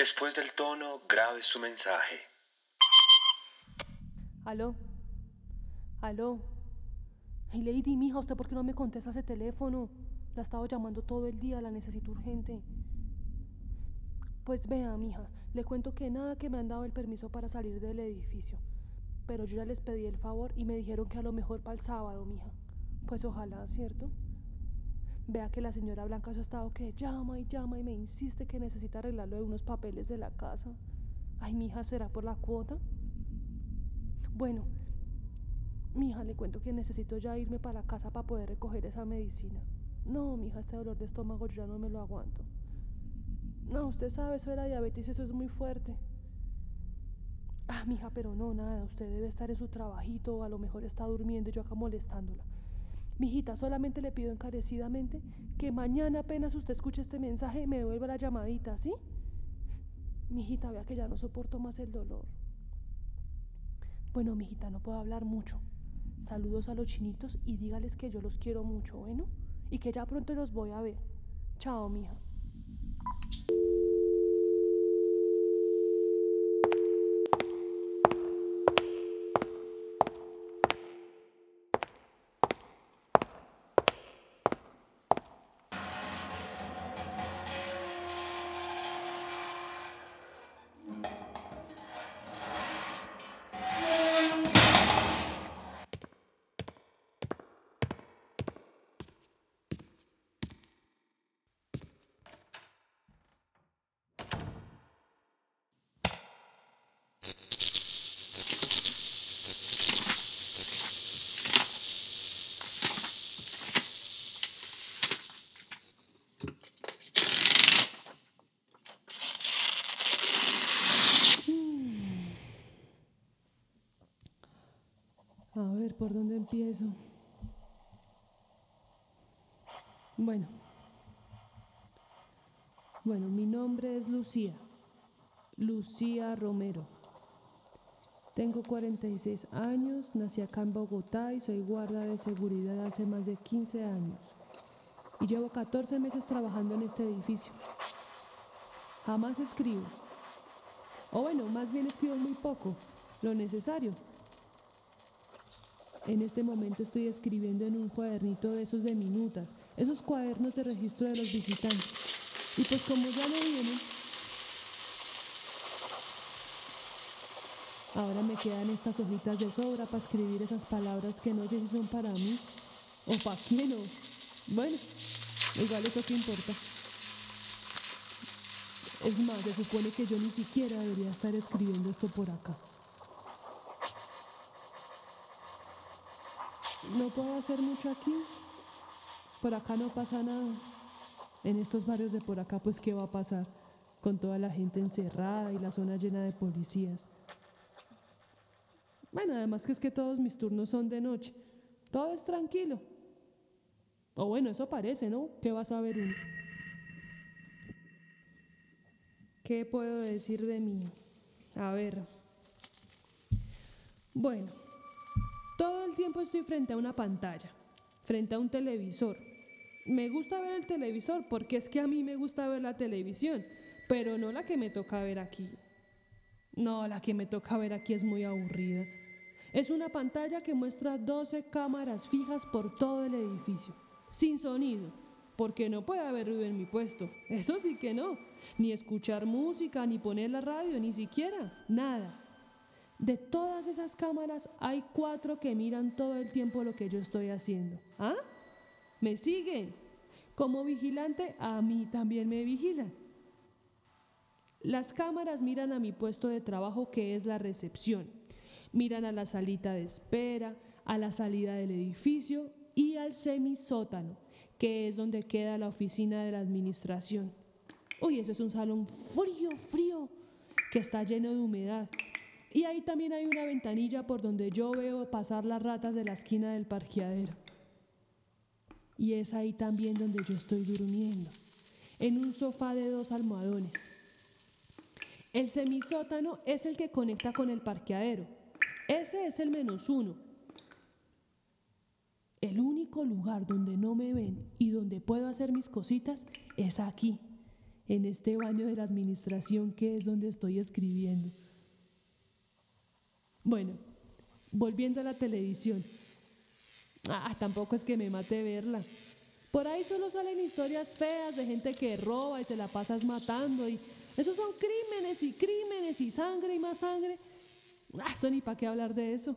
Después del tono, grabe su mensaje. Aló. Aló. Hey, Lady, mija, ¿usted por qué no me contesta ese teléfono? La he estado llamando todo el día, la necesito urgente. Pues vea, mija, le cuento que nada que me han dado el permiso para salir del edificio. Pero yo ya les pedí el favor y me dijeron que a lo mejor para el sábado, mija. Pues ojalá, ¿cierto? Vea que la señora Blanca ha estado que llama y llama y me insiste que necesita arreglarlo de unos papeles de la casa. Ay, mija, ¿será por la cuota? Bueno, mija, le cuento que necesito ya irme para casa para poder recoger esa medicina. No, mija, este dolor de estómago yo ya no me lo aguanto. No, usted sabe, eso de la diabetes, eso es muy fuerte. Ah, mija, pero no, nada, usted debe estar en su trabajito o a lo mejor está durmiendo y yo acá molestándola. Mijita, solamente le pido encarecidamente que mañana apenas usted escuche este mensaje me devuelva la llamadita, ¿sí? Mijita, vea que ya no soporto más el dolor. Bueno, mijita, no puedo hablar mucho. Saludos a los chinitos y dígales que yo los quiero mucho, ¿bueno? Y que ya pronto los voy a ver. Chao, mija. ¿Por dónde empiezo? Bueno. Bueno, mi nombre es Lucía. Lucía Romero. Tengo 46 años, nací acá en Bogotá y soy guarda de seguridad hace más de 15 años. Y llevo 14 meses trabajando en este edificio. Jamás escribo. O bueno, más bien escribo muy poco, lo necesario. En este momento estoy escribiendo en un cuadernito de esos de minutas, esos cuadernos de registro de los visitantes. Y pues como ya no vienen, ahora me quedan estas hojitas de sobra para escribir esas palabras que no sé si son para mí o para quién o... Bueno, igual eso que importa. Es más, se supone que yo ni siquiera debería estar escribiendo esto por acá. No puedo hacer mucho aquí. Por acá no pasa nada. En estos barrios de por acá, pues, ¿qué va a pasar? Con toda la gente encerrada y la zona llena de policías. Bueno, además que es que todos mis turnos son de noche. Todo es tranquilo. O bueno, eso parece, ¿no? ¿Qué vas a ver uno? ¿Qué puedo decir de mí? A ver. Bueno, todo el tiempo estoy frente a una pantalla, frente a un televisor. Me gusta ver el televisor porque es que a mí me gusta ver la televisión, pero no la que me toca ver aquí. No, la que me toca ver aquí es muy aburrida. Es una pantalla que muestra 12 cámaras fijas por todo el edificio, sin sonido, porque no puede haber ruido en mi puesto. Eso sí que no. Ni escuchar música, ni poner la radio, ni siquiera. Nada. De todas esas cámaras hay cuatro que miran todo el tiempo lo que yo estoy haciendo. ¿Ah? ¿Me siguen? Como vigilante, a mí también me vigilan. Las cámaras miran a mi puesto de trabajo que es la recepción. Miran a la salita de espera, a la salida del edificio y al semisótano, que es donde queda la oficina de la administración. Uy, eso es un salón frío, frío, que está lleno de humedad. Y ahí también hay una ventanilla por donde yo veo pasar las ratas de la esquina del parqueadero. Y es ahí también donde yo estoy durmiendo, en un sofá de dos almohadones. El semisótano es el que conecta con el parqueadero. Ese es el menos uno. El único lugar donde no me ven y donde puedo hacer mis cositas es aquí, en este baño de la administración que es donde estoy escribiendo. Bueno, volviendo a la televisión. Ah, tampoco es que me mate verla. Por ahí solo salen historias feas de gente que roba y se la pasas matando y esos son crímenes y crímenes y sangre y más sangre. Ah, eso ni para qué hablar de eso.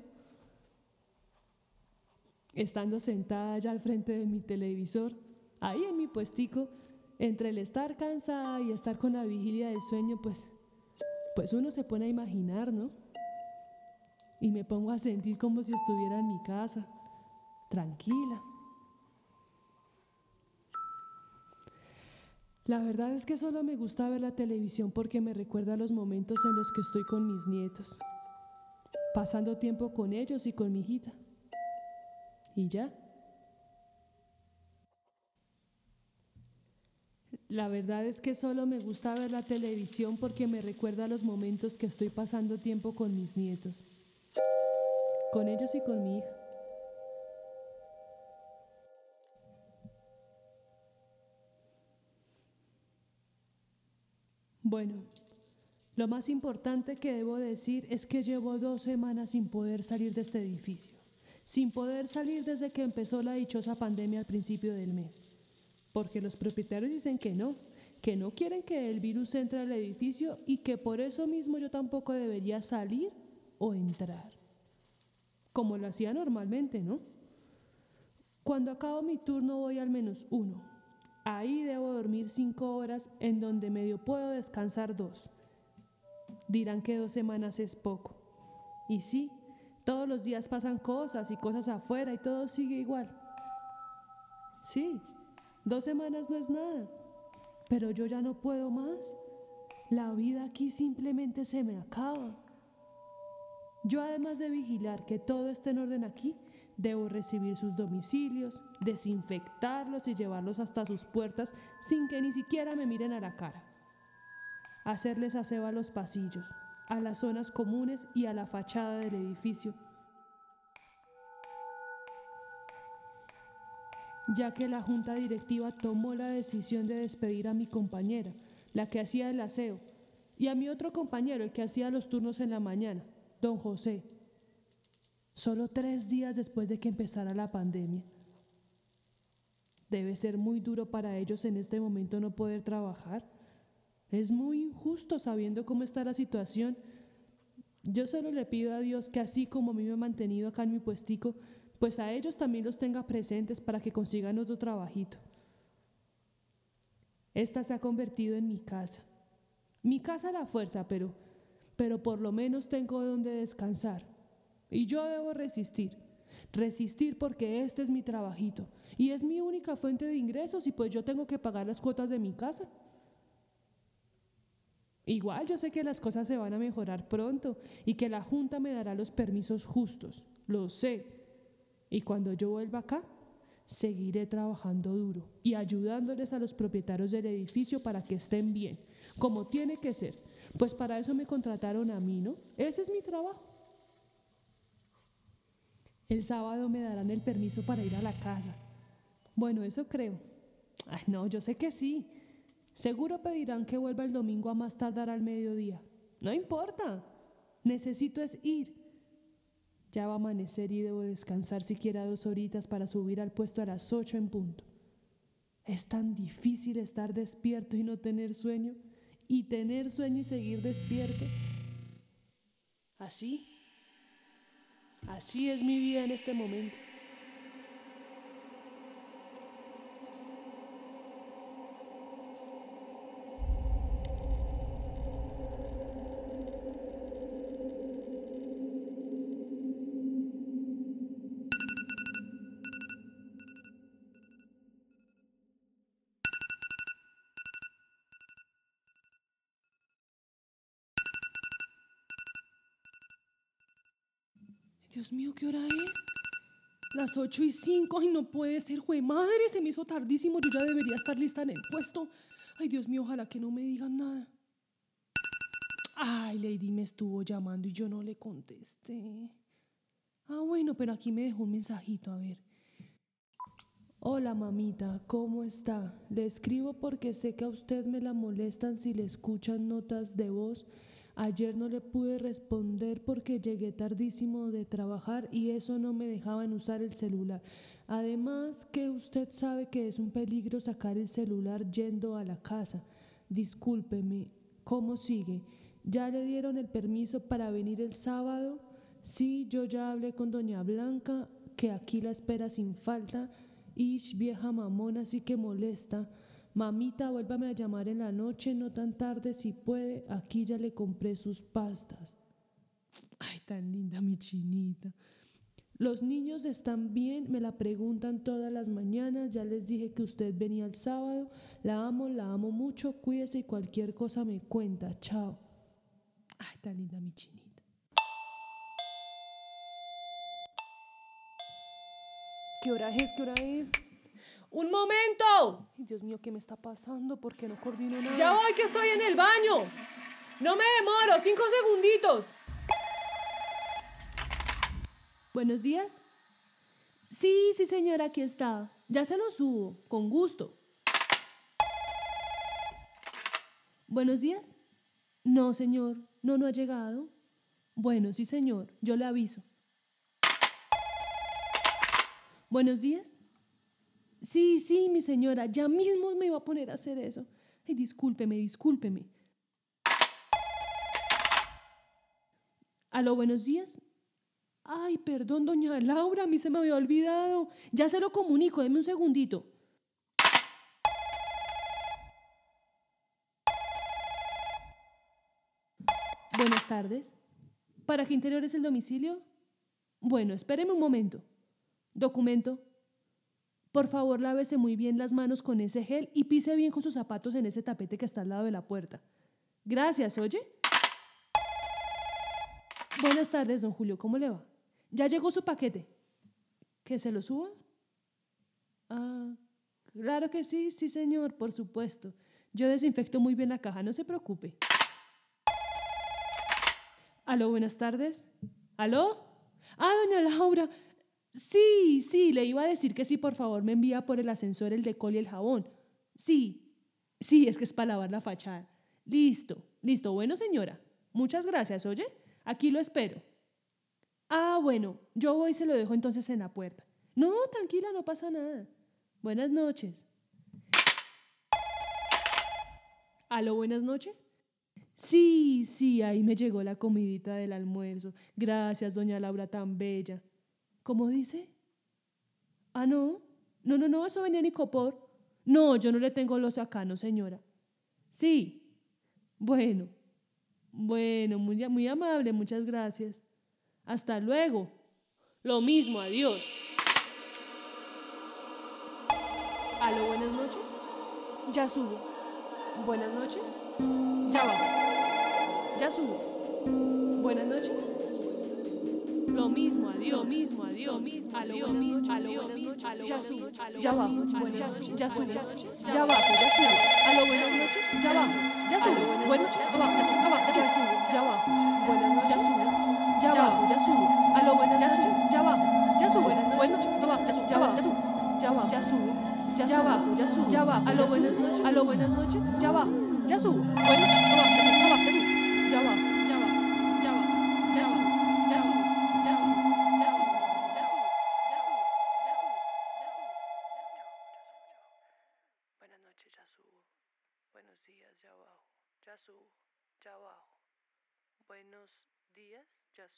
Estando sentada ya al frente de mi televisor, ahí en mi puestico, entre el estar cansada y estar con la vigilia del sueño, pues, pues uno se pone a imaginar, ¿no? Y me pongo a sentir como si estuviera en mi casa, tranquila. La verdad es que solo me gusta ver la televisión porque me recuerda los momentos en los que estoy con mis nietos, pasando tiempo con ellos y con mi hijita. Y ya. La verdad es que solo me gusta ver la televisión porque me recuerda los momentos que estoy pasando tiempo con mis nietos, con ellos y con mi hija. Bueno, lo más importante que debo decir es que llevo dos semanas sin poder salir de este edificio, sin poder salir desde que empezó la dichosa pandemia al principio del mes, porque los propietarios dicen que no, que no quieren que el virus entre al edificio y que por eso mismo yo tampoco debería salir o entrar, como lo hacía normalmente, ¿no? Cuando acabo mi turno voy al menos uno, Ahí debo dormir cinco horas en donde medio puedo descansar dos. Dirán que dos semanas es poco. Y sí, todos los días pasan cosas y cosas afuera y todo sigue igual. Sí, dos semanas no es nada, pero yo ya no puedo más. La vida aquí simplemente se me acaba. Yo además de vigilar que todo esté en orden aquí, Debo recibir sus domicilios, desinfectarlos y llevarlos hasta sus puertas sin que ni siquiera me miren a la cara. Hacerles aseo a los pasillos, a las zonas comunes y a la fachada del edificio. Ya que la junta directiva tomó la decisión de despedir a mi compañera, la que hacía el aseo, y a mi otro compañero, el que hacía los turnos en la mañana, don José, solo tres días después de que empezara la pandemia. Debe ser muy duro para ellos en este momento no poder trabajar. Es muy injusto sabiendo cómo está la situación. Yo solo le pido a Dios que así como a mí me ha mantenido acá en mi puestico, pues a ellos también los tenga presentes para que consigan otro trabajito. Esta se ha convertido en mi casa. Mi casa a la fuerza, pero, pero por lo menos tengo donde descansar. Y yo debo resistir. Resistir porque este es mi trabajito y es mi única fuente de ingresos y pues yo tengo que pagar las cuotas de mi casa. Igual yo sé que las cosas se van a mejorar pronto y que la Junta me dará los permisos justos, lo sé. Y cuando yo vuelva acá, seguiré trabajando duro y ayudándoles a los propietarios del edificio para que estén bien, como tiene que ser. Pues para eso me contrataron a mí, ¿no? Ese es mi trabajo. El sábado me darán el permiso para ir a la casa. Bueno, eso creo. Ay, no, yo sé que sí. Seguro pedirán que vuelva el domingo a más tardar al mediodía. No importa. Necesito es ir. Ya va a amanecer y debo descansar siquiera dos horitas para subir al puesto a las ocho en punto. Es tan difícil estar despierto y no tener sueño, y tener sueño y seguir despierto. Así Así es mi vida en este momento. Dios mío, ¿qué hora es? Las ocho y cinco. Ay, no puede ser, jue madre, se me hizo tardísimo. Yo ya debería estar lista en el puesto. Ay, Dios mío, ojalá que no me digan nada. Ay, Lady me estuvo llamando y yo no le contesté. Ah, bueno, pero aquí me dejó un mensajito, a ver. Hola mamita, ¿cómo está? Le escribo porque sé que a usted me la molestan si le escuchan notas de voz. Ayer no le pude responder porque llegué tardísimo de trabajar y eso no me dejaban usar el celular. Además que usted sabe que es un peligro sacar el celular yendo a la casa. Discúlpeme, ¿cómo sigue? ¿Ya le dieron el permiso para venir el sábado? Sí, yo ya hablé con doña Blanca, que aquí la espera sin falta. Ish, vieja mamona, así que molesta. Mamita, vuélvame a llamar en la noche, no tan tarde si puede. Aquí ya le compré sus pastas. Ay, tan linda mi chinita. Los niños están bien, me la preguntan todas las mañanas. Ya les dije que usted venía el sábado. La amo, la amo mucho. Cuídese y cualquier cosa me cuenta. Chao. Ay, tan linda mi chinita. ¿Qué hora es? ¿Qué hora es? ¡Un momento! Dios mío, ¿qué me está pasando? ¿Por qué no coordino nada? Ya voy que estoy en el baño. No me demoro, cinco segunditos. Buenos días. Sí, sí, señora, aquí está. Ya se lo subo, con gusto. Buenos días. No, señor, no, no ha llegado. Bueno, sí, señor, yo le aviso. Buenos días. Sí, sí, mi señora, ya mismo me iba a poner a hacer eso. Ay, discúlpeme, discúlpeme. Aló, buenos días. Ay, perdón, doña Laura, a mí se me había olvidado. Ya se lo comunico, deme un segundito. Buenas tardes. ¿Para qué interior es el domicilio? Bueno, espéreme un momento. Documento. Por favor, lávese muy bien las manos con ese gel y pise bien con sus zapatos en ese tapete que está al lado de la puerta. Gracias, oye. Buenas tardes, don Julio, ¿cómo le va? ¿Ya llegó su paquete? ¿Que se lo suba? Ah, claro que sí, sí, señor, por supuesto. Yo desinfecto muy bien la caja, no se preocupe. Aló, buenas tardes. ¿Aló? Ah, doña Laura. Sí, sí, le iba a decir que sí, por favor, me envía por el ascensor el decol y el jabón. Sí, sí, es que es para lavar la fachada. Listo, listo. Bueno, señora. Muchas gracias, oye. Aquí lo espero. Ah, bueno, yo voy y se lo dejo entonces en la puerta. No, tranquila, no pasa nada. Buenas noches. ¿Aló, buenas noches? Sí, sí, ahí me llegó la comidita del almuerzo. Gracias, doña Laura, tan bella. ¿Cómo dice? Ah, no. No, no, no, eso venía en Icopor. No, yo no le tengo los acá, no, señora. Sí. Bueno. Bueno, muy, muy amable, muchas gracias. Hasta luego. Lo mismo, adiós. Aló, buenas noches. Ya subo. Buenas noches. Ya bajo. Ya subo. Buenas noches. Lo mismo, adiós. Lo mismo, adiós. Aló, buenas noches. Aló, buenas noches. Ya subo. Ya bajo. Buenas noches. Ya subo. Ya bajo. Ya subo. Aló, buenas noches. Ya bajo. Ya subo. Buenas noches. Ya. Ya. Ya subo. Ya bajo. Buenas noches. Ya subo. Ya bajo. Ya subo. Aló, buenas noches. Ya bajo. Ya subo. Buenas noches. Ya bajo. Ya bajo. Ya subo. Ya bajo. Ya subo. Ya bajo. Ya subo. Ya bajo. Noches. Aló, buenas noches. Ya bajo. Ya subo. Buenas noches. Ya bajo. Ya subo. Ya bajo. Ya subo. Ya bajo.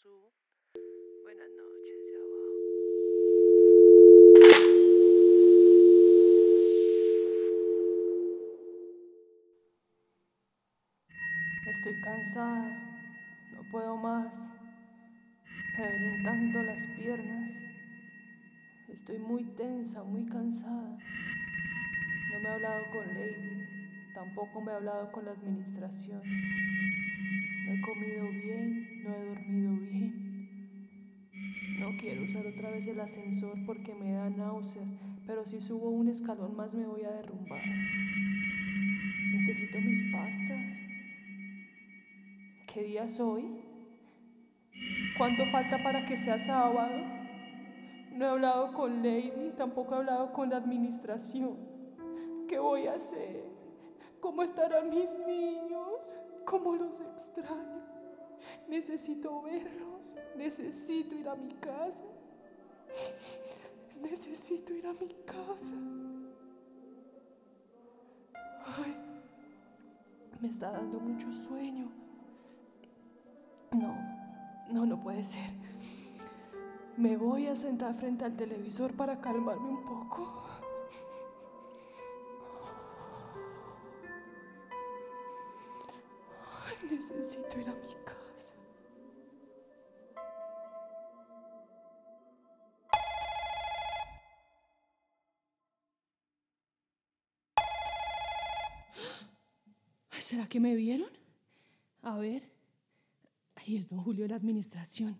Buenas noches, ya bajo. Estoy cansada, no puedo más. Me duelen tanto las piernas. Estoy muy tensa, muy cansada. No me he hablado con Lady, tampoco me he hablado con la administración. No he comido bien, no he dormido bien. No quiero usar otra vez el ascensor porque me da náuseas, pero si subo un escalón más me voy a derrumbar. Necesito mis pastas. ¿Qué día es hoy? ¿Cuánto falta para que sea sábado? No he hablado con Lady, tampoco he hablado con la administración. ¿Qué voy a hacer? ¿Cómo estarán mis niños? ¿Cómo los extraño? Necesito verlos. Necesito ir a mi casa. Necesito ir a mi casa. Ay, me está dando mucho sueño. No, no, no puede ser. Me voy a sentar frente al televisor para calmarme un poco. Necesito ir a mi casa. ¿Será que me vieron? A ver. Ahí es don Julio de la administración.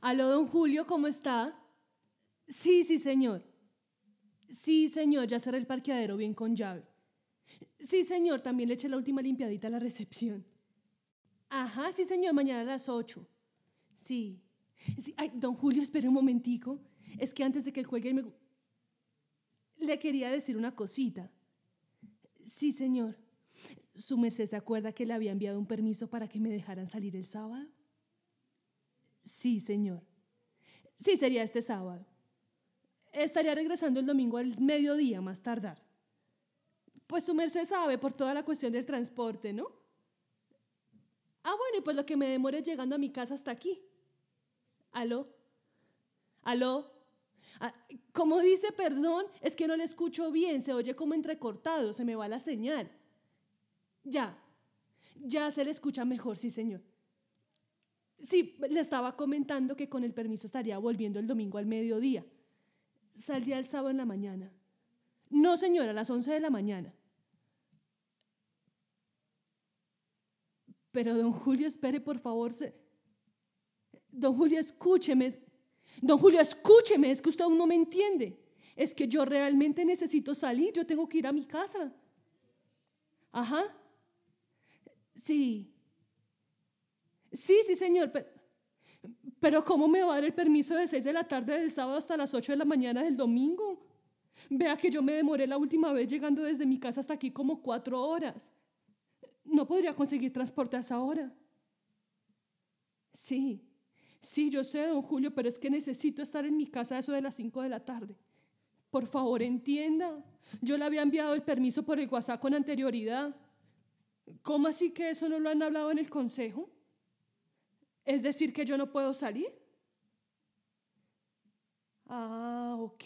Aló, don Julio, ¿cómo está? Sí, sí, señor. Sí, señor, ya cerré el parqueadero bien con llave. Sí, señor, también le eché la última limpiadita a la recepción. Ajá, sí, señor, mañana a las 8. Sí. sí. Ay, don Julio, espere un momentico. Es que antes de que juegue me... Le quería decir una cosita. Sí, señor. ¿Su merced se acuerda que le había enviado un permiso para que me dejaran salir el sábado? Sí, señor. Sí, sería este sábado. Estaría regresando el domingo al mediodía más tardar. Pues su merced sabe por toda la cuestión del transporte, ¿no? Ah, bueno, y pues lo que me demore llegando a mi casa hasta aquí. ¿Aló? ¿Aló? Ah, como dice, perdón, es que no le escucho bien, se oye como entrecortado, se me va la señal. Ya, ya se le escucha mejor, sí, señor. Sí, le estaba comentando que con el permiso estaría volviendo el domingo al mediodía. Saldría el sábado en la mañana. No, señora, a las 11 de la mañana. Pero, don Julio, espere, por favor. Don Julio, escúcheme. Don Julio, escúcheme, es que usted aún no me entiende. Es que yo realmente necesito salir, yo tengo que ir a mi casa. Ajá. Sí. Sí, sí, señor, pero, pero ¿cómo me va a dar el permiso de 6 de la tarde del sábado hasta las 8 de la mañana del domingo? Vea que yo me demoré la última vez llegando desde mi casa hasta aquí como cuatro horas. No podría conseguir transporte a esa hora. Sí, sí, yo sé, don Julio, pero es que necesito estar en mi casa a eso de las 5 de la tarde. Por favor, entienda. Yo le había enviado el permiso por el WhatsApp con anterioridad. ¿Cómo así que eso no lo han hablado en el consejo? ¿Es decir que yo no puedo salir? Ah, ok.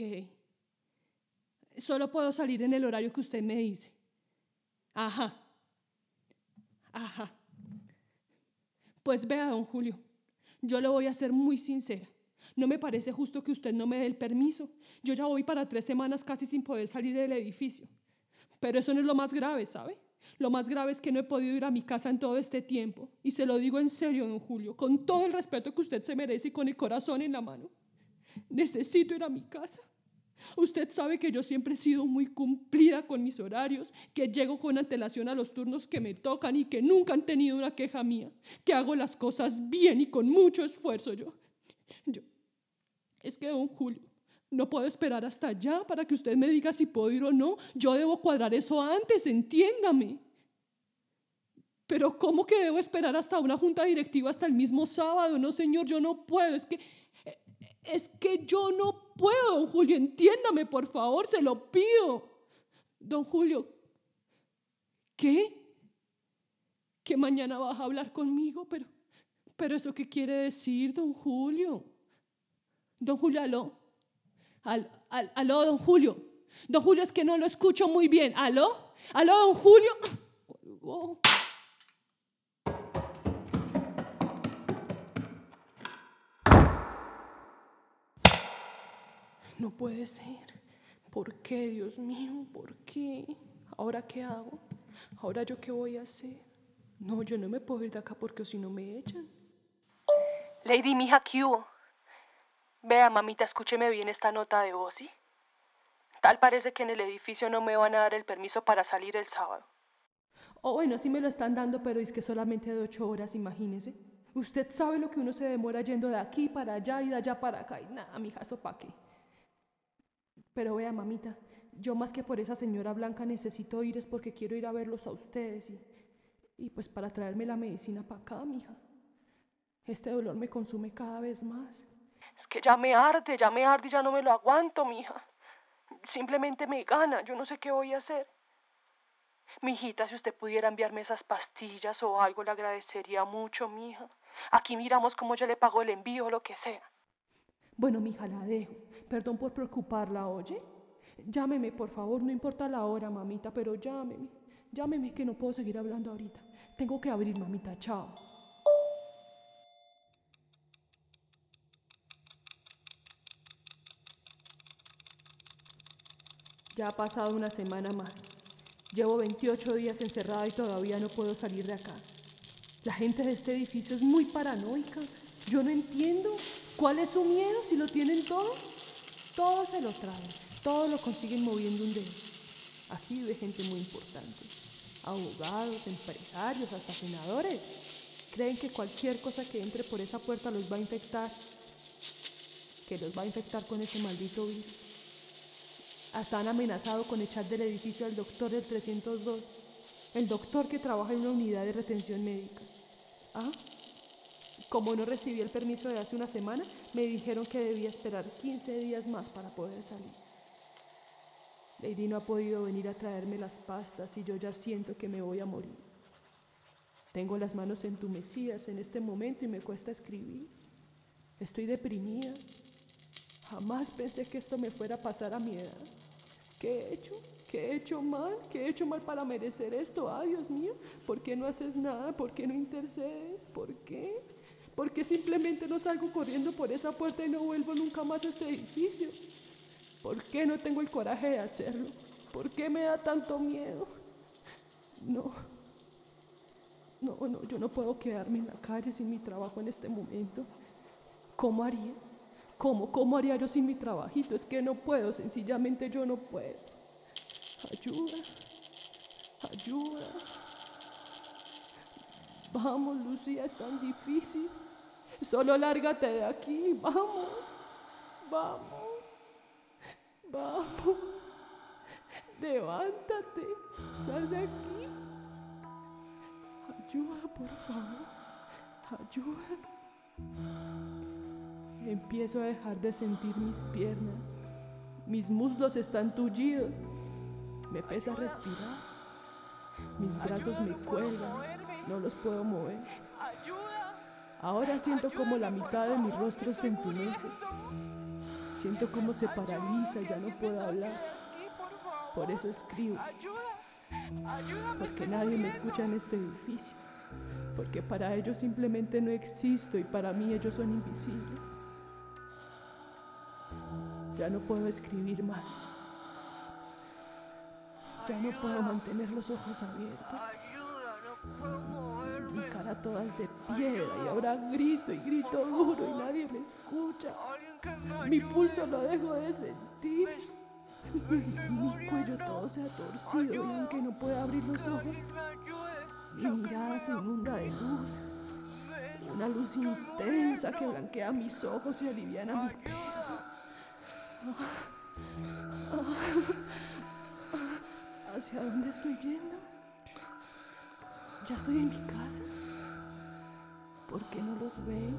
Solo puedo salir en el horario que usted me dice. Ajá. Ajá. Pues vea, don Julio, yo le voy a ser muy sincera. No me parece justo que usted no me dé el permiso. Yo ya voy para tres semanas casi sin poder salir del edificio. Pero eso no es lo más grave, ¿sabe? Lo más grave es que no he podido ir a mi casa en todo este tiempo. Y se lo digo en serio, don Julio, con todo el respeto que usted se merece y con el corazón en la mano. Necesito ir a mi casa. Usted sabe que yo siempre he sido muy cumplida con mis horarios, que llego con antelación a los turnos que me tocan y que nunca han tenido una queja mía, que hago las cosas bien y con mucho esfuerzo yo. Yo. Es que, don Julio, no puedo esperar hasta allá para que usted me diga si puedo ir o no. Yo debo cuadrar eso antes, entiéndame. Pero ¿cómo que debo esperar hasta una junta directiva hasta el mismo sábado? No, señor, yo no puedo. Es que es que yo no puedo, don Julio. Entiéndame, por favor, se lo pido. Don Julio, ¿qué? Que mañana vas a hablar conmigo, pero pero eso qué quiere decir, don Julio? Don Julio, aló. Al, al, aló, don Julio. Don Julio, es que no lo escucho muy bien. ¿Aló? ¿Aló, don Julio? No puede ser. ¿Por qué, Dios mío? ¿Por qué? ¿Ahora qué hago? ¿Ahora yo qué voy a hacer? No, yo no me puedo ir de acá porque si no me echan. Lady, mija, ¿qué hubo? Vea, mamita, escúcheme bien esta nota de voz, ¿sí? Tal parece que en el edificio no me van a dar el permiso para salir el sábado. Oh, bueno, sí me lo están dando, pero es que solamente de ocho horas, imagínese. Usted sabe lo que uno se demora yendo de aquí para allá y de allá para acá. Y nada, mija, eso pa' qué. Pero vea, mamita, yo más que por esa señora blanca necesito ir es porque quiero ir a verlos a ustedes y, y pues para traerme la medicina para acá, mija. Este dolor me consume cada vez más. Es que ya me arde, ya me arde y ya no me lo aguanto, mija. Simplemente me gana, yo no sé qué voy a hacer. Mijita, si usted pudiera enviarme esas pastillas o algo, le agradecería mucho, mija. Aquí miramos cómo yo le pago el envío o lo que sea. Bueno, mija, la dejo. Perdón por preocuparla, oye. Llámeme, por favor, no importa la hora, mamita, pero llámeme. Llámeme que no puedo seguir hablando ahorita. Tengo que abrir, mamita, chao. Ya ha pasado una semana más. Llevo 28 días encerrada y todavía no puedo salir de acá. La gente de este edificio es muy paranoica. Yo no entiendo. ¿Cuál es su miedo si lo tienen todo? Todo se lo traen. Todo lo consiguen moviendo un dedo. Aquí vive gente muy importante. Abogados, empresarios, hasta senadores. Creen que cualquier cosa que entre por esa puerta los va a infectar. Que los va a infectar con ese maldito virus. Hasta han amenazado con echar del edificio al doctor del 302, el doctor que trabaja en una unidad de retención médica. ¿Ah? Como no recibí el permiso de hace una semana, me dijeron que debía esperar 15 días más para poder salir. Lady no ha podido venir a traerme las pastas y yo ya siento que me voy a morir. Tengo las manos entumecidas en este momento y me cuesta escribir. Estoy deprimida. Jamás pensé que esto me fuera a pasar a mi edad. ¿Qué he hecho? ¿Qué he hecho mal? ¿Qué he hecho mal para merecer esto? Ah, Dios mío, ¿por qué no haces nada? ¿Por qué no intercedes? ¿Por qué? ¿Por qué simplemente no salgo corriendo por esa puerta y no vuelvo nunca más a este edificio? ¿Por qué no tengo el coraje de hacerlo? ¿Por qué me da tanto miedo? No. No, no, yo no puedo quedarme en la calle sin mi trabajo en este momento. ¿Cómo haría? ¿Cómo? ¿Cómo haría yo sin mi trabajito? Es que no puedo, sencillamente yo no puedo. Ayuda, ayuda. Vamos, Lucía, es tan difícil. Solo lárgate de aquí, vamos, vamos, vamos. Levántate, sal de aquí. Ayuda, por favor, ayuda. Empiezo a dejar de sentir mis piernas. Mis muslos están tullidos. Me pesa respirar. Mis brazos me cuelgan. No los puedo mover. Ahora siento como la mitad de mi rostro se entumece. Siento como se paraliza, ya no puedo hablar. Por eso escribo. Porque nadie me escucha en este edificio. Porque para ellos simplemente no existo y para mí ellos son invisibles. Ya no puedo escribir más. Ya no puedo mantener los ojos abiertos. Mi cara toda es de piedra y ahora grito y grito duro y nadie me escucha. Mi pulso lo dejo de sentir. Mi cuello todo se ha torcido y aunque no pueda abrir los ojos, mi mirada se inunda de luz. Una luz intensa que blanquea mis ojos y aliviana mi peso. ¿Hacia dónde estoy yendo? ¿Ya estoy en mi casa? ¿Por qué no los veo?